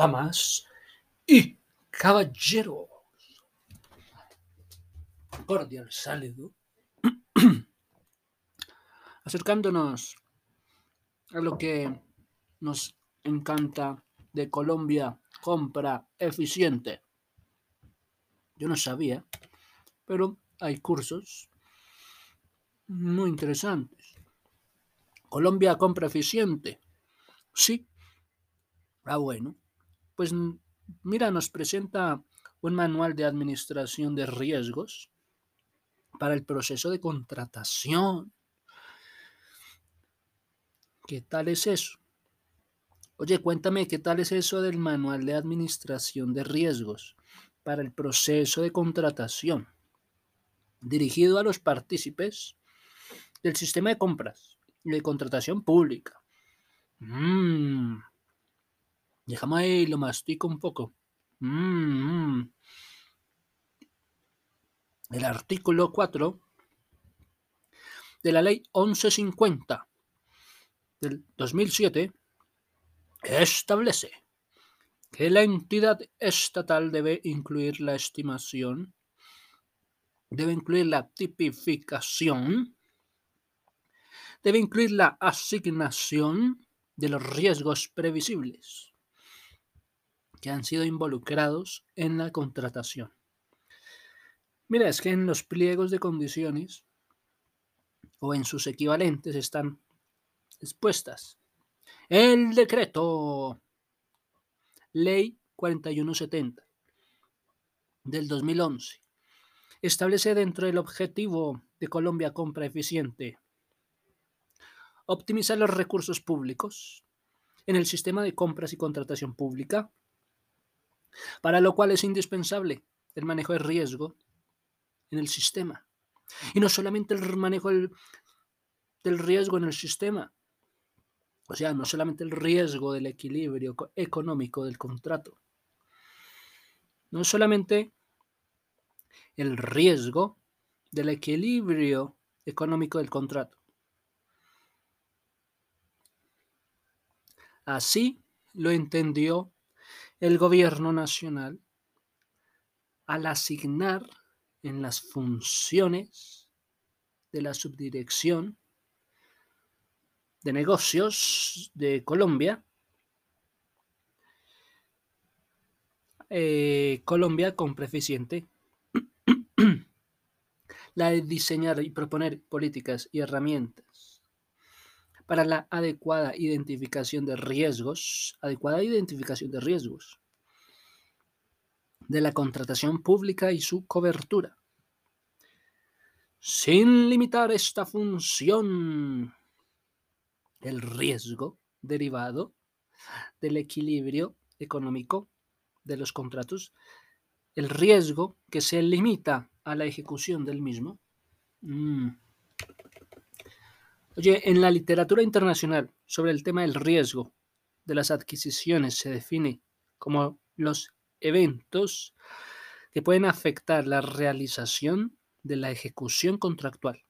damas y caballeros. Cordial saludo. Acercándonos a lo que nos encanta de Colombia, compra eficiente. Yo no sabía, pero hay cursos muy interesantes. Colombia compra eficiente. Sí. Ah, bueno. Pues mira, nos presenta un manual de administración de riesgos para el proceso de contratación. ¿Qué tal es eso? Oye, cuéntame, ¿qué tal es eso del manual de administración de riesgos para el proceso de contratación? Dirigido a los partícipes del sistema de compras y de contratación pública. Mmm. Déjame ahí, lo mastico un poco. Mmm. El artículo 4 de la ley 1150 del 2007 establece que la entidad estatal debe incluir la estimación, debe incluir la tipificación, debe incluir la asignación de los riesgos previsibles que han sido involucrados en la contratación. Mira, es que en los pliegos de condiciones o en sus equivalentes están expuestas. El decreto Ley 4170 del 2011 establece dentro del objetivo de Colombia Compra Eficiente optimizar los recursos públicos en el sistema de compras y contratación pública, para lo cual es indispensable el manejo de riesgo en el sistema. Y no solamente el manejo del, riesgo en el sistema, o sea, no solamente el riesgo del equilibrio económico del contrato, no solamente el riesgo del equilibrio económico del contrato, Así lo entendió el gobierno nacional al asignar en las funciones de la subdirección de negocios de Colombia, eh, Colombia con eficiente, la de diseñar y proponer políticas y herramientas para la adecuada identificación de riesgos, adecuada identificación de riesgos de la contratación pública y su cobertura, sin limitar esta función, el riesgo derivado del equilibrio económico de los contratos, el riesgo que se limita a la ejecución del mismo. Mm. Oye, en la literatura internacional sobre el tema del riesgo de las adquisiciones se define como los eventos que pueden afectar la realización de la ejecución contractual,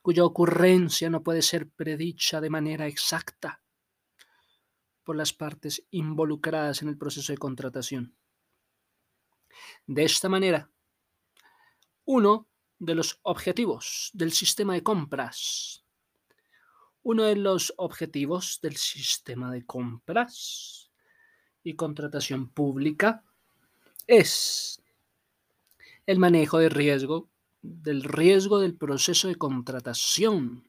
cuya ocurrencia no puede ser predicha de manera exacta por las partes involucradas en el proceso de contratación. De esta manera, uno de los objetivos del sistema de compras. Uno de los objetivos del sistema de compras y contratación pública es el manejo de riesgo, del riesgo del proceso de contratación.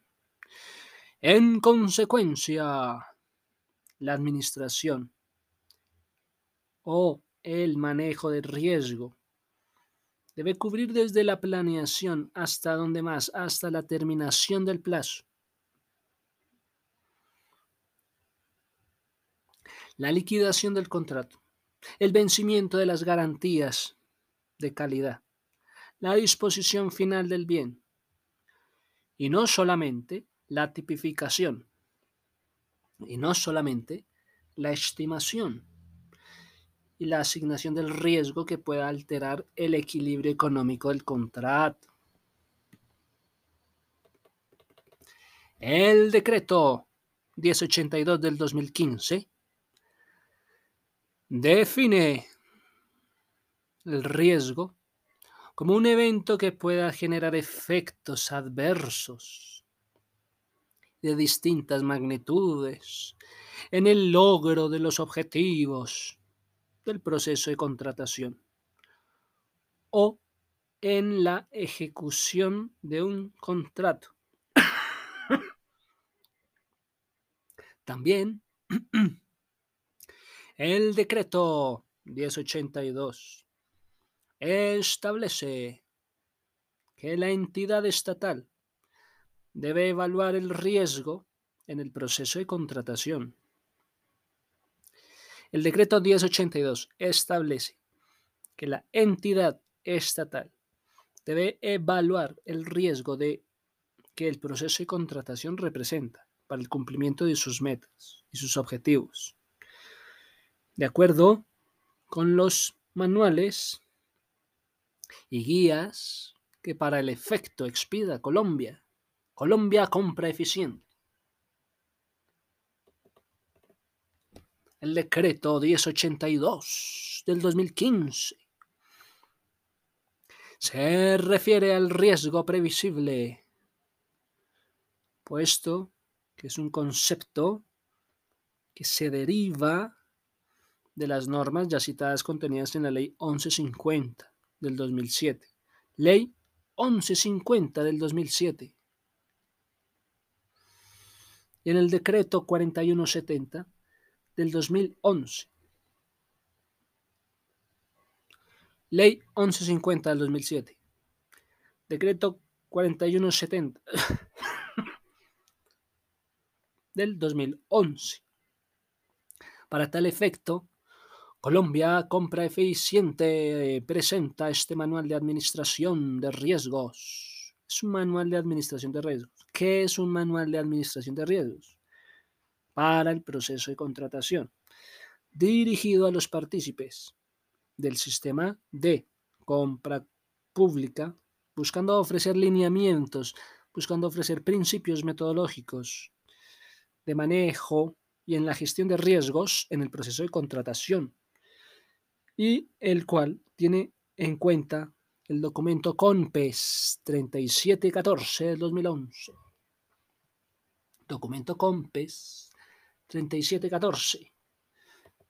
En consecuencia, la administración o el manejo de riesgo Debe cubrir desde la planeación hasta donde más, hasta la terminación del plazo. La liquidación del contrato, el vencimiento de las garantías de calidad, la disposición final del bien. Y no solamente la tipificación. Y no solamente la estimación y la asignación del riesgo que pueda alterar el equilibrio económico del contrato. El decreto 1082 del 2015 define el riesgo como un evento que pueda generar efectos adversos de distintas magnitudes en el logro de los objetivos del proceso de contratación o en la ejecución de un contrato. También el decreto 1082 establece que la entidad estatal debe evaluar el riesgo en el proceso de contratación. El decreto 1082 establece que la entidad estatal debe evaluar el riesgo de que el proceso de contratación representa para el cumplimiento de sus metas y sus objetivos. De acuerdo con los manuales y guías que para el efecto expida Colombia. Colombia compra eficiente. El decreto 1082 del 2015 se refiere al riesgo previsible, puesto que es un concepto que se deriva de las normas ya citadas contenidas en la ley 1150 del 2007. Ley 1150 del 2007. Y en el decreto 4170 del 2011. Ley 1150 del 2007. Decreto 4170 del 2011. Para tal efecto, Colombia Compra Eficiente presenta este manual de administración de riesgos. Es un manual de administración de riesgos. ¿Qué es un manual de administración de riesgos? Para el proceso de contratación, dirigido a los partícipes del sistema de compra pública, buscando ofrecer lineamientos, buscando ofrecer principios metodológicos de manejo y en la gestión de riesgos en el proceso de contratación y el cual tiene en cuenta el documento CONPES 3714 del 2011. Documento CONPES 3714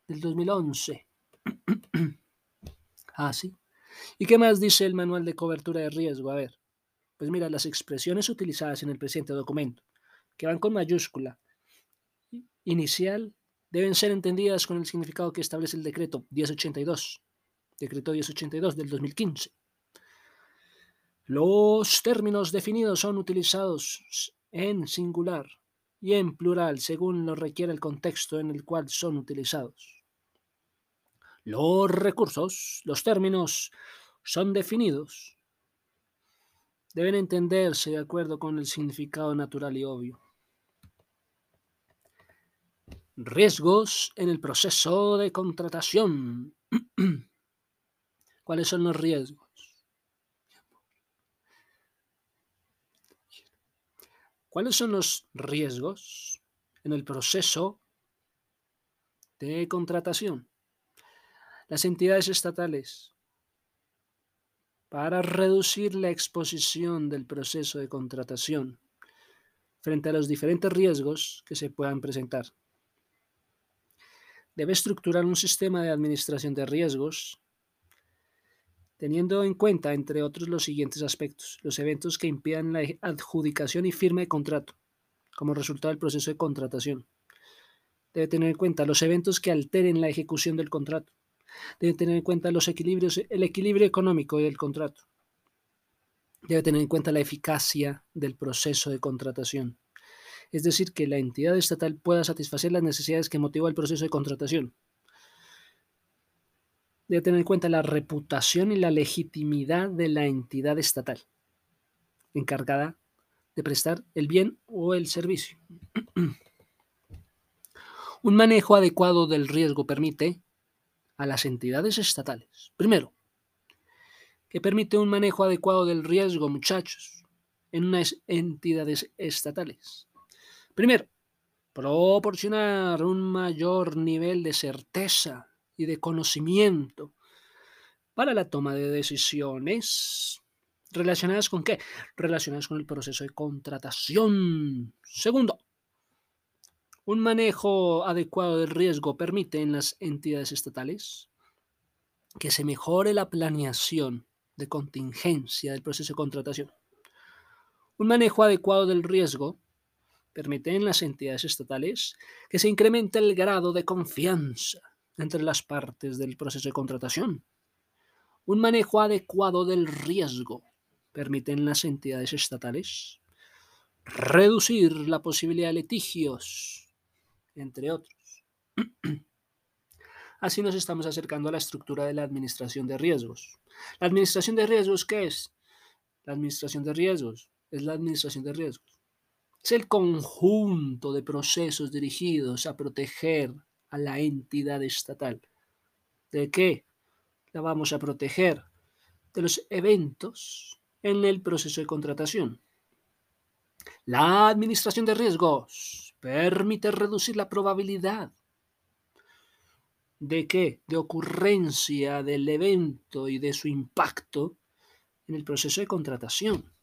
del 2011. ah, sí. ¿Y qué más dice el manual de cobertura de riesgo? A ver, pues mira, las expresiones utilizadas en el presente documento, que van con mayúscula, inicial, deben ser entendidas con el significado que establece el decreto 1082, decreto 1082 del 2015. Los términos definidos son utilizados en singular y en plural según lo requiere el contexto en el cual son utilizados. Los recursos, los términos son definidos. Deben entenderse de acuerdo con el significado natural y obvio. Riesgos en el proceso de contratación. ¿Cuáles son los riesgos? ¿Cuáles son los riesgos en el proceso de contratación? Las entidades estatales, para reducir la exposición del proceso de contratación frente a los diferentes riesgos que se puedan presentar debe estructurar un sistema de administración de riesgos teniendo en cuenta, entre otros, los siguientes aspectos. Los eventos que impidan la adjudicación y firma de contrato como resultado del proceso de contratación. Debe tener en cuenta los eventos que alteren la ejecución del contrato. Debe tener en cuenta el equilibrio económico del contrato. Debe tener en cuenta la eficacia del proceso de contratación es decir, que la entidad estatal pueda satisfacer las necesidades que motiva el proceso de contratación. Debe tener en cuenta la reputación y la legitimidad de la entidad estatal encargada de prestar el bien o el servicio. Un manejo adecuado del riesgo permite a las entidades estatales. Primero, que permite un manejo adecuado del riesgo, muchachos, en unas entidades estatales. Primero, proporcionar un mayor nivel de certeza y de conocimiento para la toma de decisiones. ¿Relacionadas con qué? Relacionadas con el proceso de contratación. Segundo, un manejo adecuado del riesgo permite en las entidades estatales que se mejore la planeación de contingencia del proceso de contratación. Un manejo adecuado del riesgo permite en las entidades estatales que se incremente el grado de confianza entre las partes del proceso de contratación. Un manejo adecuado del riesgo permite en las entidades estatales reducir la posibilidad de litigios, entre otros. Así nos estamos acercando a la estructura de la administración de riesgos. ¿La administración de riesgos qué es? La administración de riesgos es la administración de riesgos. Es el conjunto de procesos dirigidos a proteger a la entidad estatal. ¿De qué? La vamos a proteger de los eventos en el proceso de contratación. La administración de riesgos permite reducir la probabilidad de qué? De ocurrencia del evento y de su impacto en el proceso de contratación.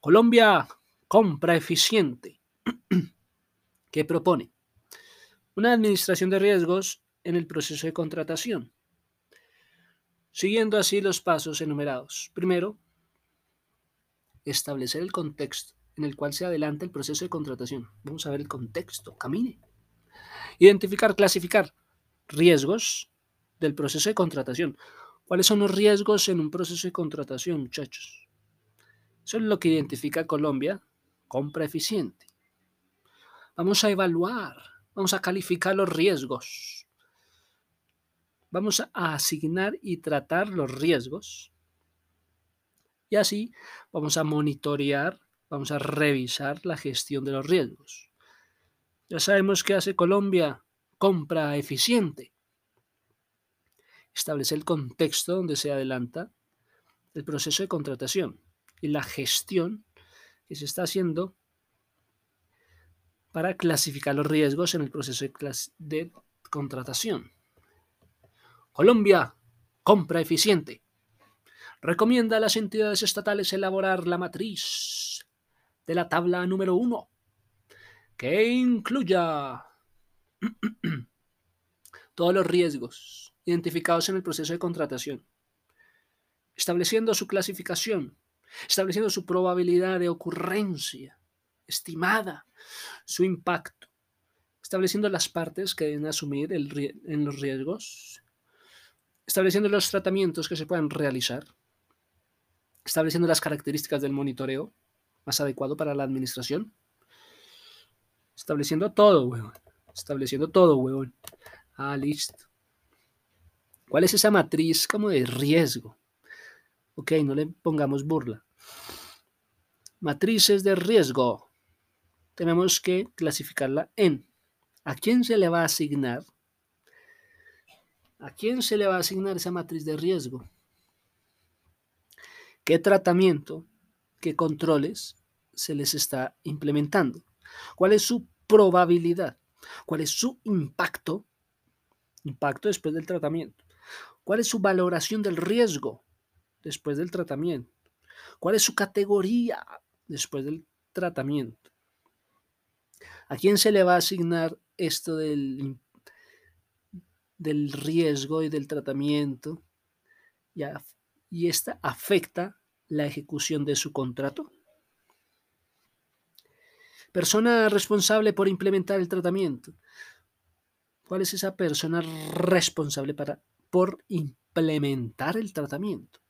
Colombia, compra eficiente. ¿Qué propone? Una administración de riesgos en el proceso de contratación, siguiendo así los pasos enumerados. Primero, establecer el contexto en el cual se adelanta el proceso de contratación. Vamos a ver el contexto, camine. Identificar, clasificar riesgos del proceso de contratación. ¿Cuáles son los riesgos en un proceso de contratación, muchachos? Eso es lo que identifica Colombia, compra eficiente. Vamos a evaluar, vamos a calificar los riesgos. Vamos a asignar y tratar los riesgos. Y así vamos a monitorear, vamos a revisar la gestión de los riesgos. Ya sabemos qué hace Colombia, compra eficiente. Establece el contexto donde se adelanta el proceso de contratación y la gestión que se está haciendo para clasificar los riesgos en el proceso de, contratación. Colombia, compra eficiente. Recomienda a las entidades estatales elaborar la matriz de la tabla número uno, que incluya todos los riesgos identificados en el proceso de contratación, estableciendo su clasificación, estableciendo su probabilidad de ocurrencia estimada, su impacto, estableciendo las partes que deben asumir en los riesgos, estableciendo los tratamientos que se pueden realizar, estableciendo las características del monitoreo más adecuado para la administración, estableciendo todo, estableciendo todo, huevón. Ah, listo. ¿Cuál es esa matriz como de riesgo? Ok, no le pongamos burla. Matrices de riesgo. Tenemos que clasificarla en a quién se le va a asignar. ¿A quién se le va a asignar esa matriz de riesgo? ¿Qué tratamiento, qué controles se les está implementando? ¿Cuál es su probabilidad? ¿Cuál es su impacto? Impacto después del tratamiento. ¿Cuál es su valoración del riesgo después del tratamiento? ¿Cuál es su categoría después del tratamiento? ¿A quién se le va a asignar esto del, del riesgo y del tratamiento? Y, y esta afecta la ejecución de su contrato. Persona responsable por implementar el tratamiento. ¿Cuál es esa persona responsable para, por implementar el tratamiento?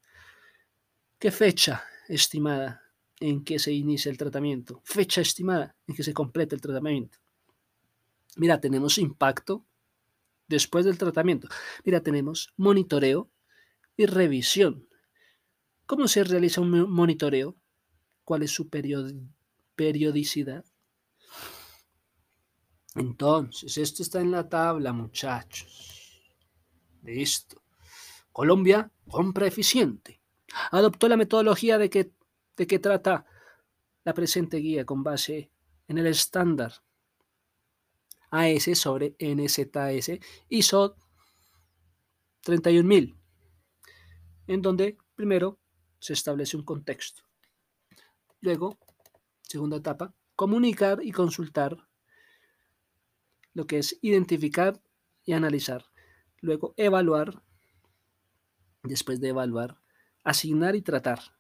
¿Qué fecha estimada en que se inicia el tratamiento? Fecha estimada en que se complete el tratamiento. Mira, tenemos impacto después del tratamiento. Mira, tenemos monitoreo y revisión. ¿Cómo se realiza un monitoreo? ¿Cuál es su periodicidad? Entonces, esto está en la tabla, muchachos. Listo. Colombia, compra eficiente. Adoptó la metodología de que, de que trata la presente guía con base en el estándar AS sobre NZS ISO 31.000, en donde primero se establece un contexto. Luego, segunda etapa, comunicar y consultar lo que es identificar y analizar. Luego, evaluar. Después de evaluar, asignar y tratar.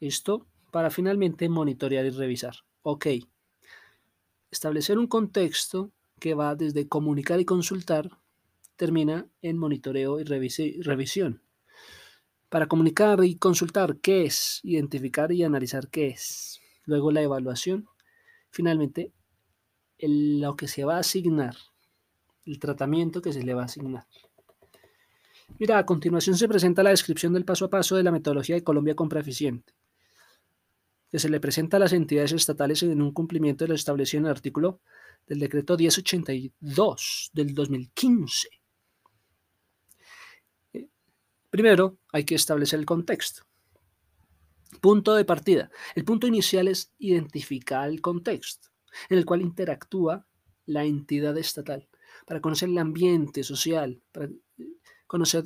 Esto para finalmente monitorear y revisar. Ok. Establecer un contexto que va desde comunicar y consultar, termina en monitoreo y revisión. Para comunicar y consultar qué es, identificar y analizar qué es. Luego la evaluación. Finalmente, lo que se va a asignar, el tratamiento que se le va a asignar. Mira, a continuación se presenta la descripción del paso a paso de la metodología de Colombia Compra Eficiente, que se le presenta a las entidades estatales en un cumplimiento de lo establecido en el artículo del decreto 1082 del 2015. Eh, primero, hay que establecer el contexto. Punto de partida. El punto inicial es identificar el contexto en el cual interactúa la entidad estatal para conocer el ambiente social, para conocer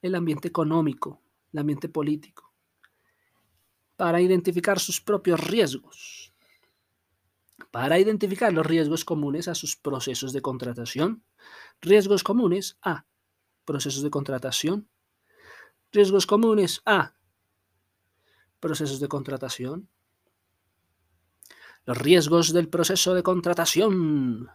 el ambiente económico, el ambiente político, para identificar sus propios riesgos, para identificar los riesgos comunes a sus procesos de contratación, riesgos comunes a procesos de contratación, riesgos comunes a procesos de contratación, los riesgos del proceso de contratación,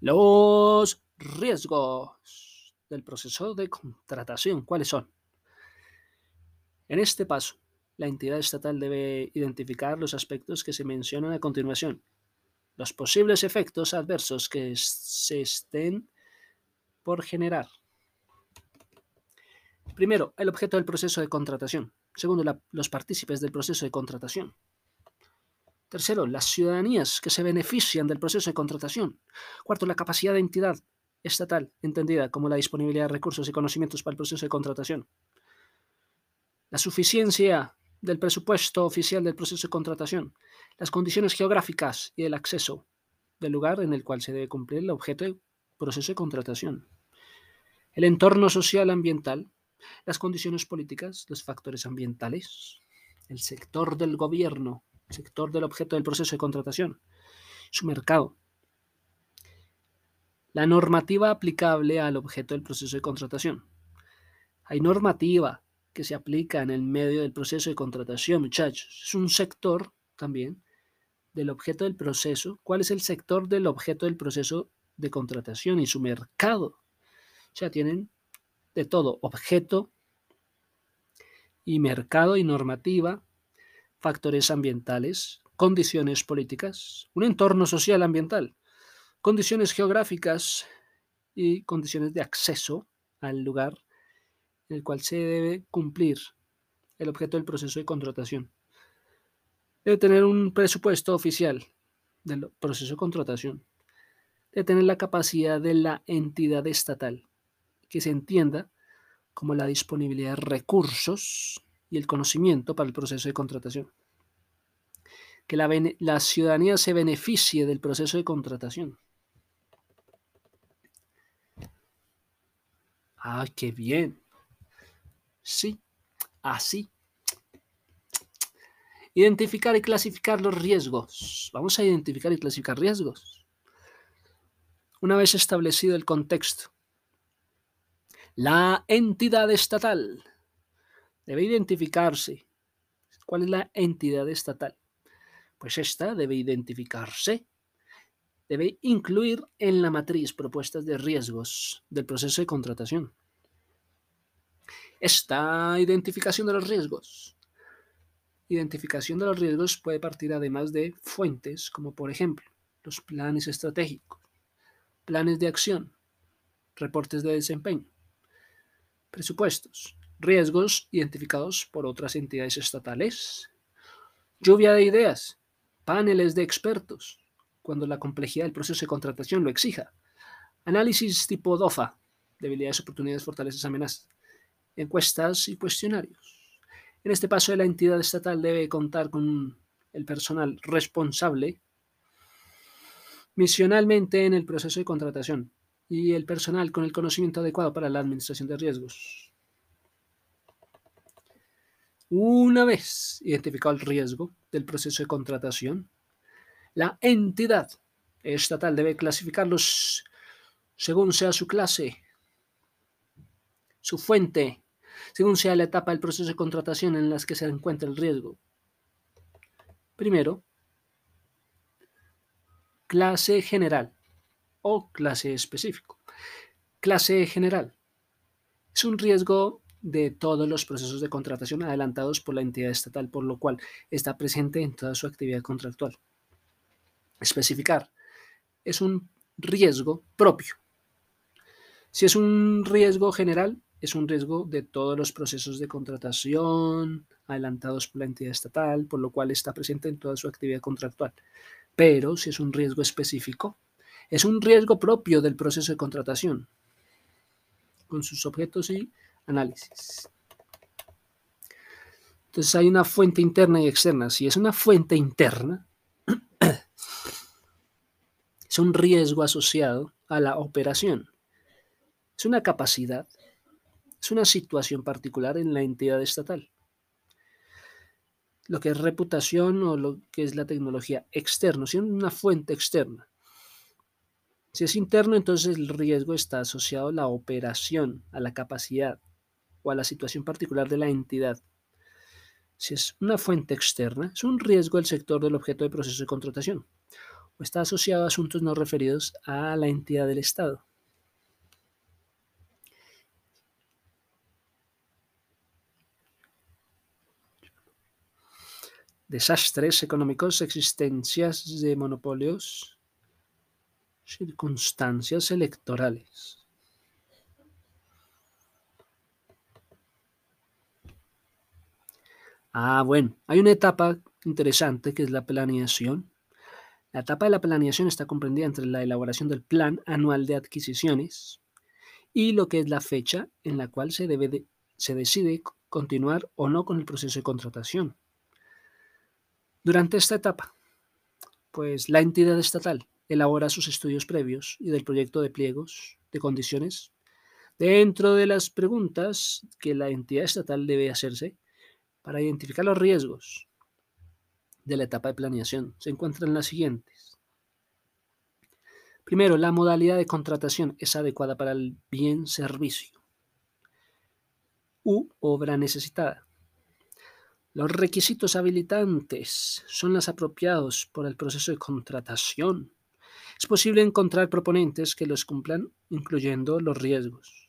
los riesgos del proceso de contratación, ¿cuáles son? En este paso, la entidad estatal debe identificar los aspectos que se mencionan a continuación, los posibles efectos adversos que se estén por generar. Primero, el objeto del proceso de contratación. Segundo, los partícipes del proceso de contratación. Tercero, las ciudadanías que se benefician del proceso de contratación. Cuarto, la capacidad de entidad estatal, entendida como la disponibilidad de recursos y conocimientos para el proceso de contratación. La suficiencia del presupuesto oficial del proceso de contratación. Las condiciones geográficas y el acceso del lugar en el cual se debe cumplir el objeto del proceso de contratación. El entorno social ambiental, las condiciones políticas, los factores ambientales, el sector del gobierno, sector del objeto del proceso de contratación, su mercado. La normativa aplicable al objeto del proceso de contratación. Hay normativa que se aplica en el medio del proceso de contratación, muchachos. Es un sector también del objeto del proceso. ¿Cuál es el sector del objeto del proceso de contratación y su mercado? O sea, tienen de todo, objeto y mercado y normativa factores ambientales, condiciones políticas, un entorno social ambiental, condiciones geográficas y condiciones de acceso al lugar en el cual se debe cumplir el objeto del proceso de contratación. Debe tener un presupuesto oficial del proceso de contratación. Debe tener la capacidad de la entidad estatal, que se entienda como la disponibilidad de recursos y el conocimiento para el proceso de contratación. Que la, la ciudadanía se beneficie del proceso de contratación. ¡Ah, qué bien! Sí, así. Identificar y clasificar los riesgos. Vamos a identificar y clasificar riesgos. Una vez establecido el contexto, la entidad estatal debe identificarse. ¿Cuál es la entidad estatal? Pues esta debe identificarse, debe incluir en la matriz propuestas de riesgos del proceso de contratación. Esta identificación de los riesgos. Identificación de los riesgos puede partir además de fuentes como por ejemplo los planes estratégicos, planes de acción, reportes de desempeño, presupuestos, riesgos identificados por otras entidades estatales, lluvia de ideas, paneles de expertos, cuando la complejidad del proceso de contratación lo exija, análisis tipo DOFA, debilidades, oportunidades, fortalezas, amenazas, encuestas y cuestionarios. En este paso, la entidad estatal debe contar con el personal responsable misionalmente en el proceso de contratación, y el personal con el conocimiento adecuado para la administración de riesgos. Una vez identificado el riesgo del proceso de contratación, la entidad estatal debe clasificarlos según sea su clase, su fuente, según sea la etapa del proceso de contratación en la que se encuentra el riesgo. Primero, clase general o clase específico. Clase general es un riesgo de todos los procesos de contratación adelantados por la entidad estatal, por lo cual está presente en toda su actividad contractual. Especificar es un riesgo propio. Si es un riesgo general, es un riesgo de todos los procesos de contratación adelantados por la entidad estatal, por lo cual está presente en toda su actividad contractual. Pero si es un riesgo específico, es un riesgo propio del proceso de contratación, con sus objetos y análisis. Entonces hay una fuente interna y externa. Si es una fuente interna, es un riesgo asociado a la operación. Es una capacidad, es una situación particular en la entidad estatal. Lo que es reputación o lo que es la tecnología externo, si es una fuente externa. Si es interno, entonces el riesgo está asociado a la operación, a la capacidad o a la situación particular de la entidad. Si es una fuente externa, es un riesgo del sector del objeto de proceso de contratación o está asociado a asuntos no referidos a la entidad del Estado. Desastres económicos, existencias de monopolios, circunstancias electorales. Ah, bueno, hay una etapa interesante que es la planeación. La etapa de la planeación está comprendida entre la elaboración del plan anual de adquisiciones y lo que es la fecha en la cual se, debe se decide continuar o no con el proceso de contratación. Durante esta etapa, pues la entidad estatal elabora sus estudios previos y del proyecto de pliegos de condiciones dentro de las preguntas que la entidad estatal debe hacerse para identificar los riesgos de la etapa de planeación se encuentran las siguientes. Primero, la modalidad de contratación es adecuada para el bien servicio u obra necesitada. Los requisitos habilitantes son los apropiados por el proceso de contratación. Es posible encontrar proponentes que los cumplan, incluyendo los riesgos,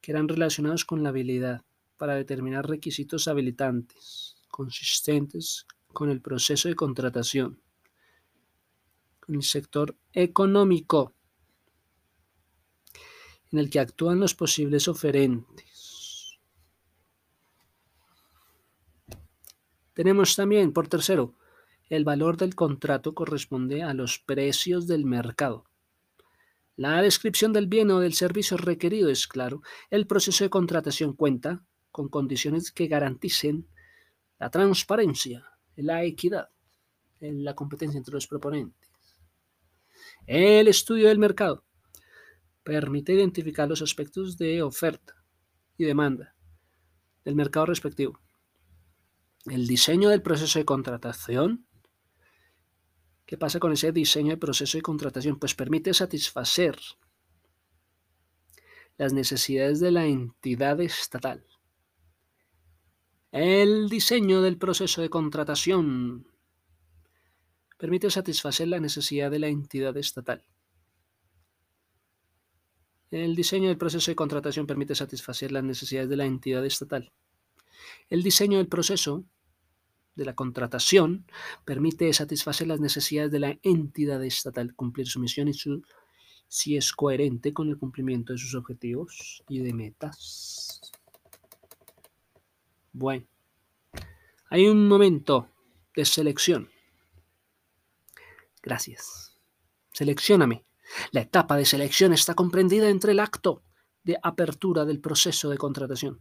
que eran relacionados con la habilidad, para determinar requisitos habilitantes consistentes con el proceso de contratación, con el sector económico en el que actúan los posibles oferentes. Tenemos también, por tercero, el valor del contrato corresponde a los precios del mercado. La descripción del bien o del servicio requerido es claro. El proceso de contratación cuenta con condiciones que garanticen la transparencia, la equidad, la competencia entre los proponentes. El estudio del mercado permite identificar los aspectos de oferta y demanda del mercado respectivo. El diseño del proceso de contratación. ¿Qué pasa con ese diseño de proceso de contratación? Pues permite satisfacer las necesidades de la entidad estatal el diseño del proceso de contratación permite satisfacer la necesidad de la entidad estatal. El diseño del proceso de contratación permite satisfacer las necesidades de la entidad estatal. El diseño del proceso de la contratación permite satisfacer las necesidades de la entidad estatal, cumplir su misión y su, si es coherente con el cumplimiento de sus objetivos y de metas. Bueno, hay un momento de selección. Gracias. Seleccióname. La etapa de selección está comprendida entre el acto de apertura del proceso de contratación,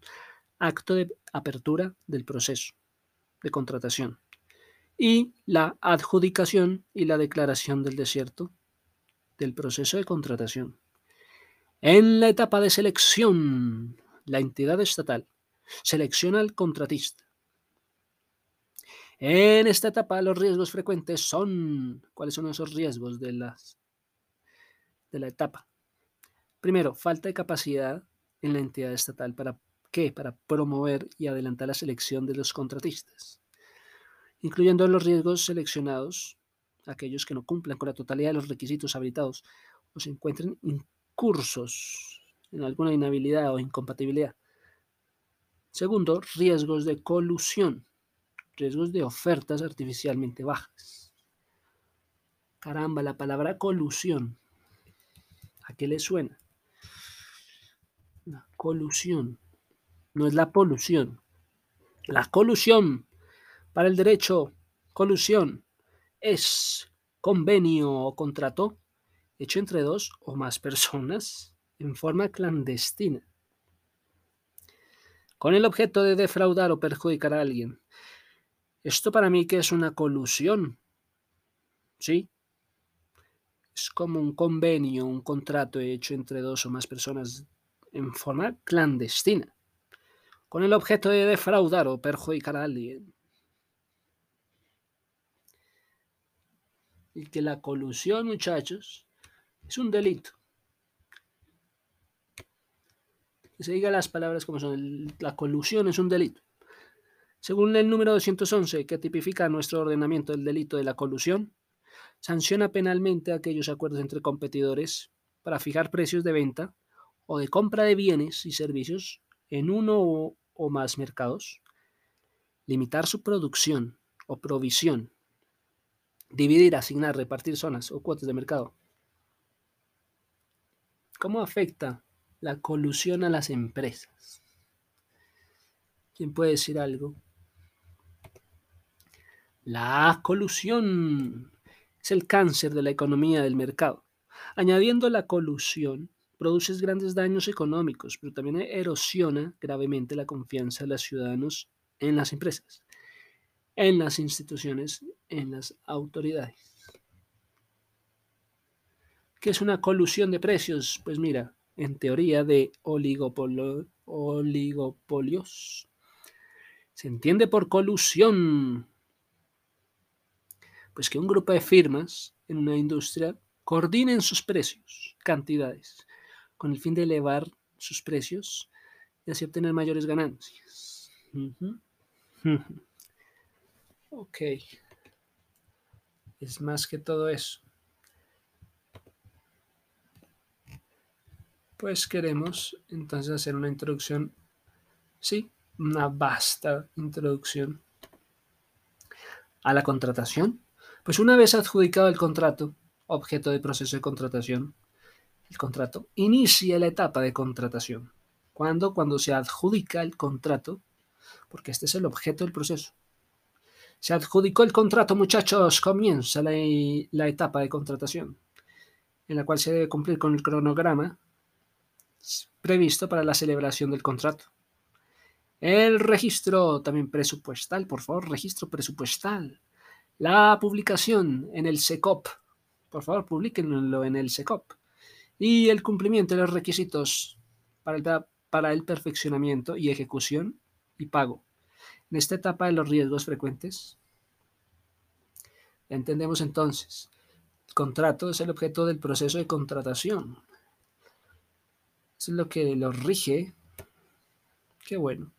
acto de apertura del proceso de contratación y la adjudicación y la declaración del desierto del proceso de contratación. En la etapa de selección, la entidad estatal selecciona al contratista. En esta etapa los riesgos frecuentes son, ¿cuáles son esos riesgos de, las, de la etapa? Primero, falta de capacidad en la entidad estatal para qué? Para promover y adelantar la selección de los contratistas, incluyendo los riesgos seleccionados, aquellos que no cumplan con la totalidad de los requisitos habilitados o se encuentren incursos en alguna inhabilidad o incompatibilidad. Segundo, riesgos de colusión, riesgos de ofertas artificialmente bajas. Caramba, la palabra colusión, ¿a qué le suena? La colusión, no es la polución. La colusión para el derecho, colusión, es convenio o contrato hecho entre dos o más personas en forma clandestina, con el objeto de defraudar o perjudicar a alguien. Esto para mí que es una colusión, ¿sí? Es como un convenio, un contrato hecho entre dos o más personas en forma clandestina, con el objeto de defraudar o perjudicar a alguien. Y que la colusión, muchachos, es un delito. Que se diga las palabras como son. La colusión es un delito. Según el número 211, que tipifica nuestro ordenamiento el delito de la colusión, sanciona penalmente aquellos acuerdos entre competidores para fijar precios de venta o de compra de bienes y servicios en uno o, más mercados, limitar su producción o provisión, dividir, asignar, repartir zonas o cuotas de mercado, ¿Cómo afecta la colusión a las empresas? ¿Quién puede decir algo? La colusión es el cáncer de la economía del mercado. Añadiendo la colusión, produces grandes daños económicos, pero también erosiona gravemente la confianza de los ciudadanos en las empresas, en las instituciones, en las autoridades. ¿Qué es una colusión de precios? Pues mira, en teoría de oligopolios, se entiende por colusión, pues que un grupo de firmas en una industria coordinen sus precios, cantidades, con el fin de elevar sus precios y así obtener mayores ganancias. Ok. Es más que todo eso. pues queremos entonces hacer una introducción, sí, una vasta introducción a la contratación. Pues una vez adjudicado el contrato, objeto del proceso de contratación, el contrato inicia la etapa de contratación. ¿Cuándo? Cuando se adjudica el contrato, porque este es el objeto del proceso. Se adjudicó el contrato, muchachos, comienza la, la etapa de contratación, en la cual se debe cumplir con el cronograma previsto para la celebración del contrato. El registro también presupuestal, por favor, registro presupuestal. La publicación en el SECOP, por favor, publiquenlo en el SECOP. Y el cumplimiento de los requisitos para el, para el perfeccionamiento y ejecución y pago. En esta etapa de los riesgos frecuentes, entendemos entonces, el contrato es el objeto del proceso de contratación es lo que lo rige. Qué bueno.